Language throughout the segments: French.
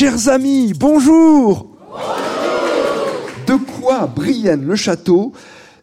Chers amis, bonjour. De quoi Brienne-le-Château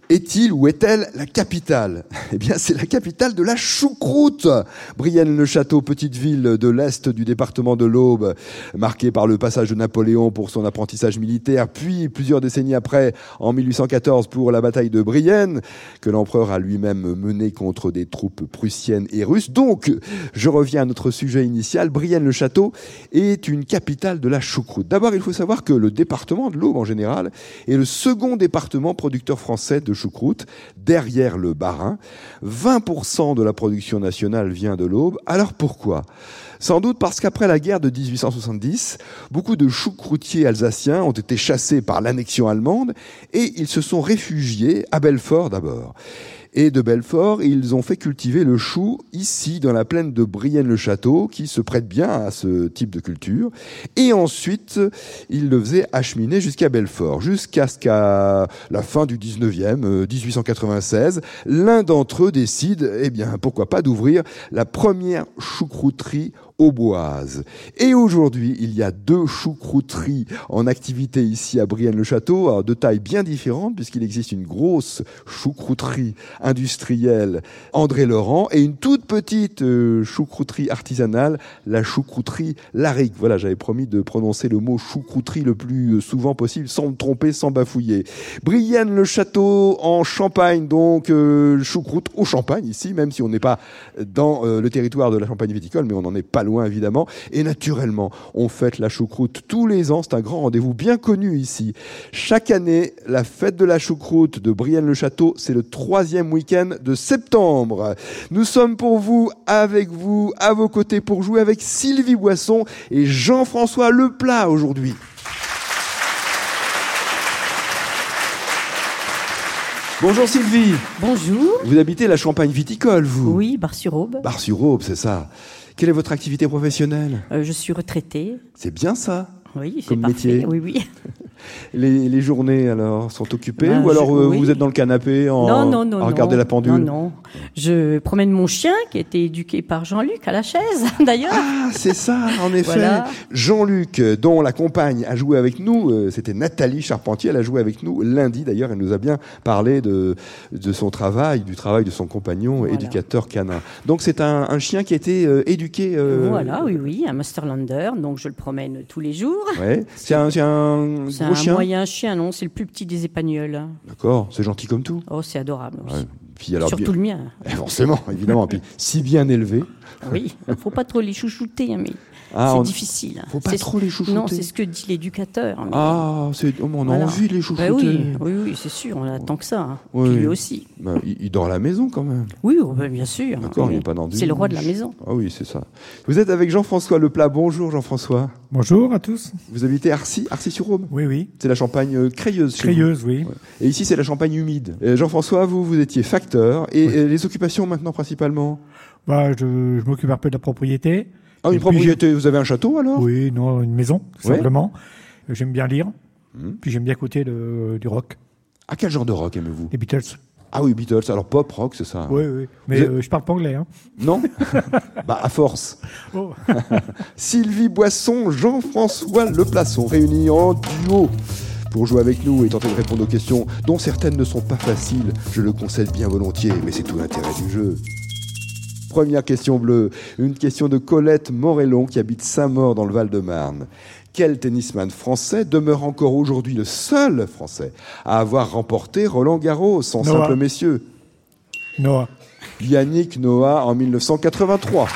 est-il ou est-elle la capitale? Eh bien, c'est la capitale de la choucroute. Brienne-le-Château, petite ville de l'est du département de l'Aube, marquée par le passage de Napoléon pour son apprentissage militaire, puis plusieurs décennies après, en 1814, pour la bataille de Brienne, que l'empereur a lui-même menée contre des troupes prussiennes et russes. Donc, je reviens à notre sujet initial. Brienne-le-Château est une capitale de la choucroute. D'abord, il faut savoir que le département de l'Aube, en général, est le second département producteur français de choucroute, derrière le Bas-Rhin. 20% de la production nationale vient de l'Aube. Alors pourquoi? Sans doute parce qu'après la guerre de 1870, beaucoup de choucroutiers alsaciens ont été chassés par l'annexion allemande et ils se sont réfugiés à Belfort d'abord et de Belfort. Ils ont fait cultiver le chou ici, dans la plaine de Brienne-le-Château, qui se prête bien à ce type de culture. Et ensuite, ils le faisaient acheminer jusqu'à Belfort, jusqu'à ce qu'à la fin du 19e, 1896, euh, l'un d'entre eux décide, eh bien, pourquoi pas, d'ouvrir la première choucrouterie auboise. Et aujourd'hui, il y a deux choucrouteries en activité ici à Brienne-le-Château, de taille bien différente, puisqu'il existe une grosse choucrouterie industrielle André Laurent et une toute petite euh, choucrouterie artisanale, la choucrouterie Laric. Voilà, j'avais promis de prononcer le mot choucrouterie le plus souvent possible, sans me tromper, sans bafouiller. Brienne-le-Château en Champagne, donc euh, choucroute au Champagne ici, même si on n'est pas dans euh, le territoire de la Champagne viticole, mais on n'en est pas loin évidemment. Et naturellement, on fête la choucroute tous les ans. C'est un grand rendez-vous bien connu ici. Chaque année, la fête de la choucroute de Brienne-le-Château, c'est le troisième week-end de septembre. Nous sommes pour vous, avec vous, à vos côtés pour jouer avec Sylvie Boisson et Jean-François Leplat aujourd'hui. Bonjour Sylvie. Bonjour. Vous habitez la Champagne viticole, vous? Oui, Bar-sur-Aube. Bar-sur-Aube, c'est ça. Quelle est votre activité professionnelle? Euh, Je suis retraitée. C'est bien ça? Oui, c'est métier. Oui, oui. Les, les, journées alors sont occupées bah, ou alors euh, vous êtes dans le canapé en, non, non, non, regarder la pendule Non, non. Je promène mon chien qui a été éduqué par Jean-Luc à la chaise d'ailleurs. Ah, c'est ça, en effet. Jean-Luc, dont la compagne a joué avec nous, euh, c'était Nathalie Charpentier, elle a joué avec nous lundi d'ailleurs, elle nous a bien parlé de, de son travail, du travail de son compagnon, éducateur canin. Donc c'est un, un, chien qui a été euh, éduqué. Voilà, oui, oui, un Masterlander, donc je le promène tous les jours. Ouais. C'est un, un gros chien. un moyen chien, non C'est le plus petit des épagnols. D'accord, c'est gentil comme tout. Oh, c'est adorable. Puis alors, Surtout le mien. Eh, forcément, évidemment. Puis si bien élevé. Oui, il faut pas trop les chouchouter, hein, mais ah, c'est difficile. Faut pas trop les chouchouter. Non, c'est ce que dit l'éducateur. Ah, c'est, oh, on a envie de les chouchouter. Bah oui, oui, oui, c'est sûr, on attend que ça. Hein. lui aussi. Bah, il, dort à la maison quand même. Oui, oh, bah, bien sûr. D'accord, il n'est pas dans C'est le roi de la maison. Ah oui, c'est ça. Vous êtes avec Jean-François Leplat. Bonjour Jean-François. Bonjour à tous. Vous habitez Arcy, Arcy-sur-Aube Oui, oui. C'est la Champagne euh, crayeuse. Crayeuse, oui. Et ici, c'est la Champagne humide. Jean-François, vous, vous étiez facteur. Et, les occupations maintenant principalement bah, je m'occupe un peu de la propriété. Ah, une propriété, vous avez un château alors? Oui, non, une maison, simplement. J'aime bien lire, hmm. puis j'aime bien écouter du rock. À quel genre de rock aimez-vous? Les Beatles. Ah oui, Beatles, alors pop, rock, c'est ça Oui, oui, mais euh, je parle pas anglais. Hein. Non? Bah, à force. Oh. Sylvie Boisson, Jean-François Leplaçon, réunis en duo pour jouer avec nous et tenter de répondre aux questions dont certaines ne sont pas faciles, je le concède bien volontiers, mais c'est tout l'intérêt du jeu. Première question bleue, une question de Colette Morellon qui habite Saint-Maur dans le Val-de-Marne. Quel tennisman français demeure encore aujourd'hui le seul français à avoir remporté Roland Garros en simple messieurs? Noah. Yannick Noah en 1983.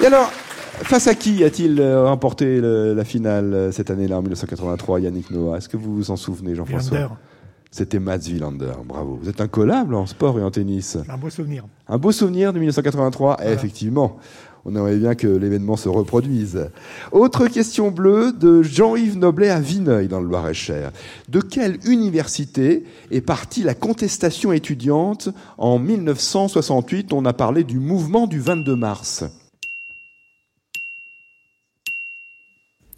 Et alors, face à qui a-t-il euh, remporté la finale euh, cette année-là en 1983, Yannick Noah? Est-ce que vous vous en souvenez, Jean-François? C'était Mats Wilander, bravo. Vous êtes incollable en sport et en tennis. Un beau souvenir. Un beau souvenir de 1983, effectivement. On aimerait bien que l'événement se reproduise. Autre question bleue de Jean-Yves Noblet à Vineuil, dans le Loir-et-Cher. De quelle université est partie la contestation étudiante en 1968 On a parlé du mouvement du 22 mars.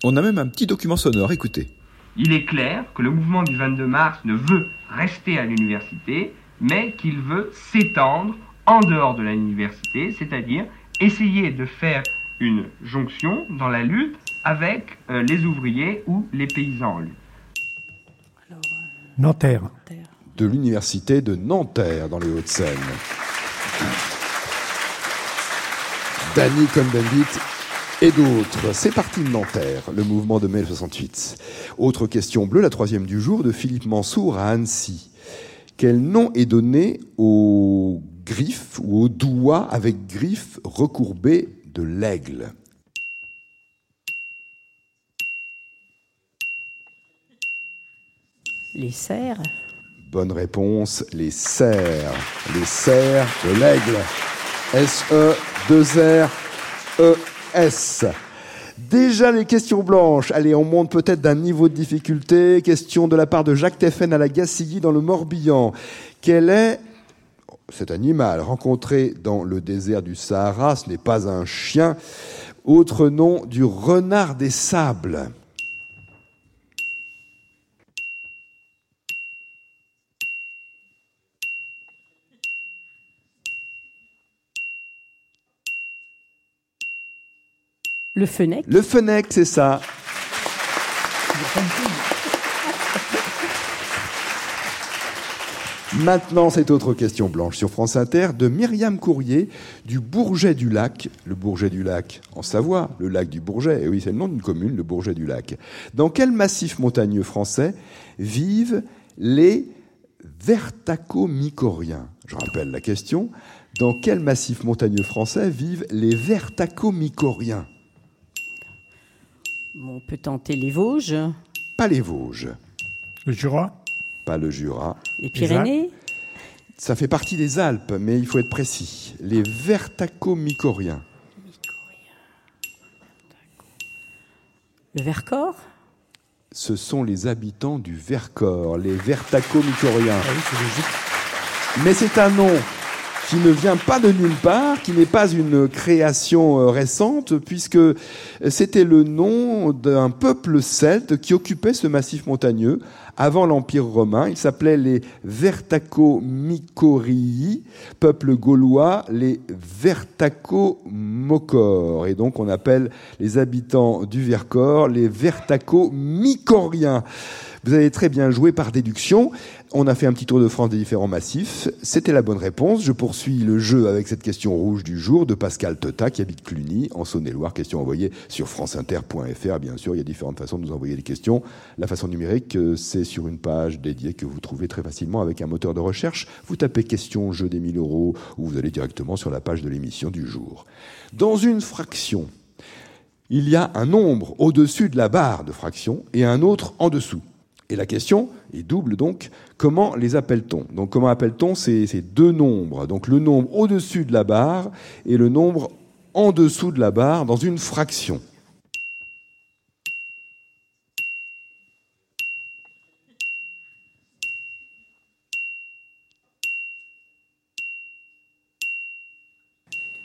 On a même un petit document sonore, écoutez. Il est clair que le mouvement du 22 mars ne veut rester à l'université, mais qu'il veut s'étendre en dehors de l'université, c'est-à-dire essayer de faire une jonction dans la lutte avec euh, les ouvriers ou les paysans. Nanterre. De l'université de Nanterre, dans les Hauts-de-Seine. Danny Cohn-Bendit et d'autres. C'est parti de Nanterre, le mouvement de mai 68. Autre question bleue, la troisième du jour, de Philippe Mansour à Annecy. Quel nom est donné aux griffes ou aux doigts avec griffes recourbées de l'aigle? Les cerfs. Bonne réponse, les cerfs. Les cerfs de l'aigle. S-E-2-R-E-S. Déjà les questions blanches. Allez, on monte peut-être d'un niveau de difficulté. Question de la part de Jacques Teffen à la Gacilly dans le Morbihan. Quel est cet animal rencontré dans le désert du Sahara Ce n'est pas un chien. Autre nom du renard des sables? Le fennec. Le fennec, c'est ça. Maintenant, cette autre question blanche sur France Inter de Myriam Courrier du Bourget du Lac. Le Bourget du Lac en Savoie, le lac du Bourget. Et oui, c'est le nom d'une commune, le Bourget du Lac. Dans quel massif montagneux français vivent les vertacomycoriens Je rappelle la question. Dans quel massif montagneux français vivent les vertacomycoriens On peut tenter les Vosges, Pas les Vosges, Le Jura. pas le Jura. les Pyrénées, Ça fait partie des Alpes, mais il faut être précis. Les vertacomycoriens. le Vercors, Ce sont les habitants du Vercors, les vertacomycoriens. Ah oui, c'est logique. Mais c'est un nom qui ne vient pas de nulle part, qui n'est pas une création euh, récente, puisque c'était le nom d'un peuple celte qui occupait ce massif montagneux avant l'Empire romain. Il s'appelait les Vertacomycorii, peuple gaulois, les Vertacomocors. Et donc on appelle les habitants du Vercors les Vertacomycoriens. Vous avez très bien joué par déduction. On a fait un petit tour de France des différents massifs. C'était la bonne réponse. Je poursuis le jeu avec cette question rouge du jour de Pascal Tota qui habite Cluny en Saône-et-Loire. Question envoyée sur franceinter.fr. Bien sûr, il y a différentes façons de nous envoyer des questions. La façon numérique, euh, c'est sur une page dédiée que vous trouvez très facilement avec un moteur de recherche. Vous tapez question jeu des 1000 euros ou vous allez directement sur la page de l'émission du jour. Dans une fraction, il y a un nombre au-dessus de la barre de fraction et un autre en dessous. Et la question est double donc, comment les appelle-t-on? Donc comment appelle-t-on? Ces, ces deux nombres Donc le nombre au-dessus de la barre et le nombre en dessous de la barre dans une fraction.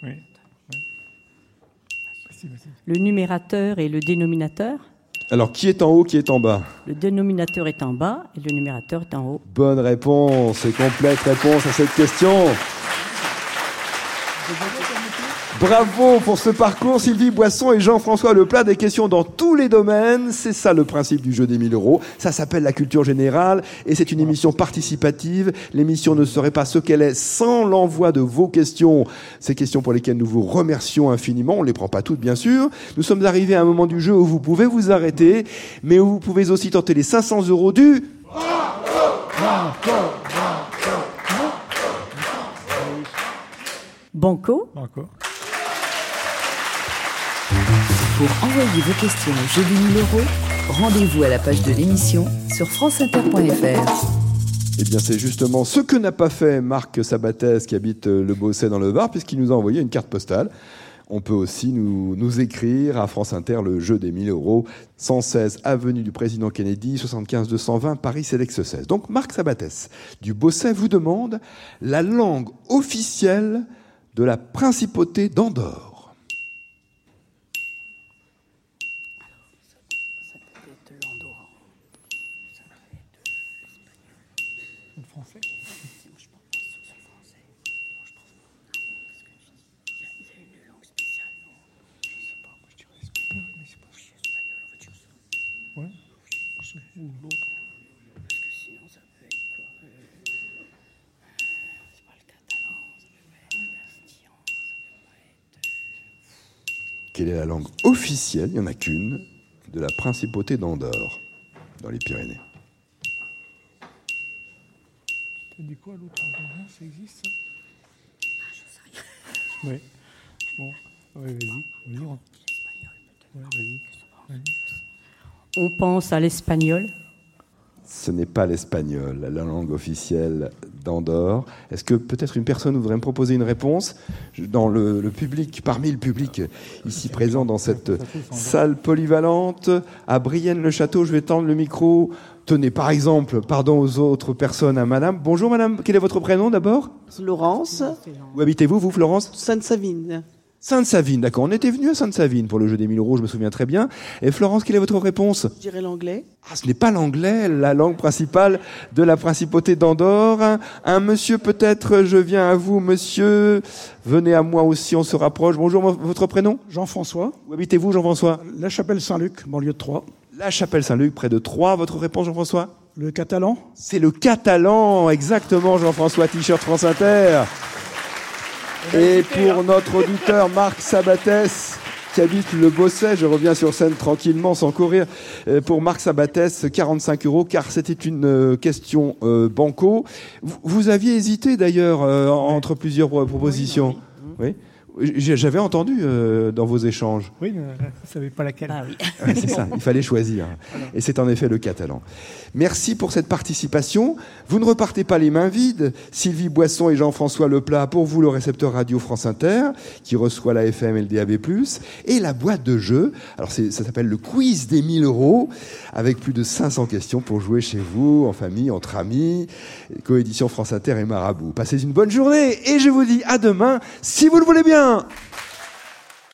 Oui. le numérateur et le dénominateur. Alors qui est en haut, qui est en bas? Le dénominateur est en bas et le numérateur est en haut. Bonne réponse et complète réponse à cette question. Bravo pour ce parcours, Sylvie Boisson et Jean-François Leplat. Des questions dans tous les domaines. C'est ça le principe du jeu des 1000 euros. Ça s'appelle la culture générale et c'est une émission participative. L'émission ne serait pas ce qu'elle est sans l'envoi de vos questions. Ces questions pour lesquelles nous vous remercions infiniment. On ne les prend pas toutes, bien sûr. Nous sommes arrivés à un moment du jeu où vous pouvez vous arrêter, mais où vous pouvez aussi tenter les 500 euros du... Banco, Encore. Pour envoyer vos questions au jeu des 1000 euros, rendez-vous à la page de l'émission sur franceinter.fr. Eh bien, c'est justement ce que n'a pas fait Marc Sabatès, qui habite euh, le Beausset dans le Var, puisqu'il nous a envoyé une carte postale. On peut aussi nous, nous écrire à France Inter le jeu des 1000 euros, 116 avenue du Président Kennedy, 75 220 Paris Sélex 16. Donc Marc Sabatès du Beausset vous demande la langue officielle de la principauté d'Andorre. Ou l'autre. Quelle est la langue officielle, il n'y en a qu'une, de la principauté d'Andorre, dans les Pyrénées T'as dit quoi l'autre Ça existe ça? Ah, je sais rien. Ouais. Bon, ouais, vas-y. On- Ouais, vas-y. Vas-y. On pense à l'espagnol. Ce n'est pas l'espagnol, la langue officielle d'Andorre. Est-ce que peut-être une personne voudrait me proposer une réponse? Dans le, le public, parmi le public ici présent dans cette salle polyvalente à Brienne-le-Château Je vais tendre le micro. Tenez, par exemple, pardon aux autres personnes, à Madame. Bonjour Madame, quel est votre prénom d'abord? Laurence, Où habitez-vous, vous, Florence? Sainte-Savine. Sainte-Savine, d'accord. On était venu à Sainte-Savine pour le jeu des 1000 euros, je me souviens très bien. Et Florence, quelle est votre réponse? Je dirais l'anglais. Ah, ce n'est pas l'anglais, la langue principale de la principauté d'Andorre. Un, un monsieur peut-être, je viens à vous, monsieur. Venez à moi aussi, on se rapproche. Bonjour, votre prénom? Jean-François, Où habitez-vous, Jean-François? La Chapelle Saint-Luc, banlieue de Troyes. La chapelle Saint-Luc, près de Troyes. Votre réponse, Jean-François? Le catalan, C'est le catalan, exactement, Jean-François, t-shirt France Inter. Et pour notre auditeur Marc Sabatès, qui habite le Bosset, je reviens sur scène tranquillement, sans courir. Euh, Pour Marc Sabatès, 45 euros, car c'était une euh, question euh, banco. Vous, vous aviez hésité d'ailleurs euh, entre plusieurs propositions. Oui. J'avais entendu euh, dans vos échanges. Oui, mais euh, je ne savais pas laquelle. Ah oui. Ouais, c'est ça, il fallait choisir. Et c'est en effet le catalan. Merci pour cette participation. Vous ne repartez pas les mains vides. Sylvie Boisson et Jean-François Leplat, pour vous, le récepteur radio France Inter, qui reçoit la FM et le DAB+, et la boîte de jeu. Alors, ça s'appelle le quiz des 1000 euros, avec plus de 500 questions pour jouer chez vous, en famille, entre amis. Coédition France Inter et Marabout. Passez une bonne journée, et je vous dis à demain, si vous le voulez bien.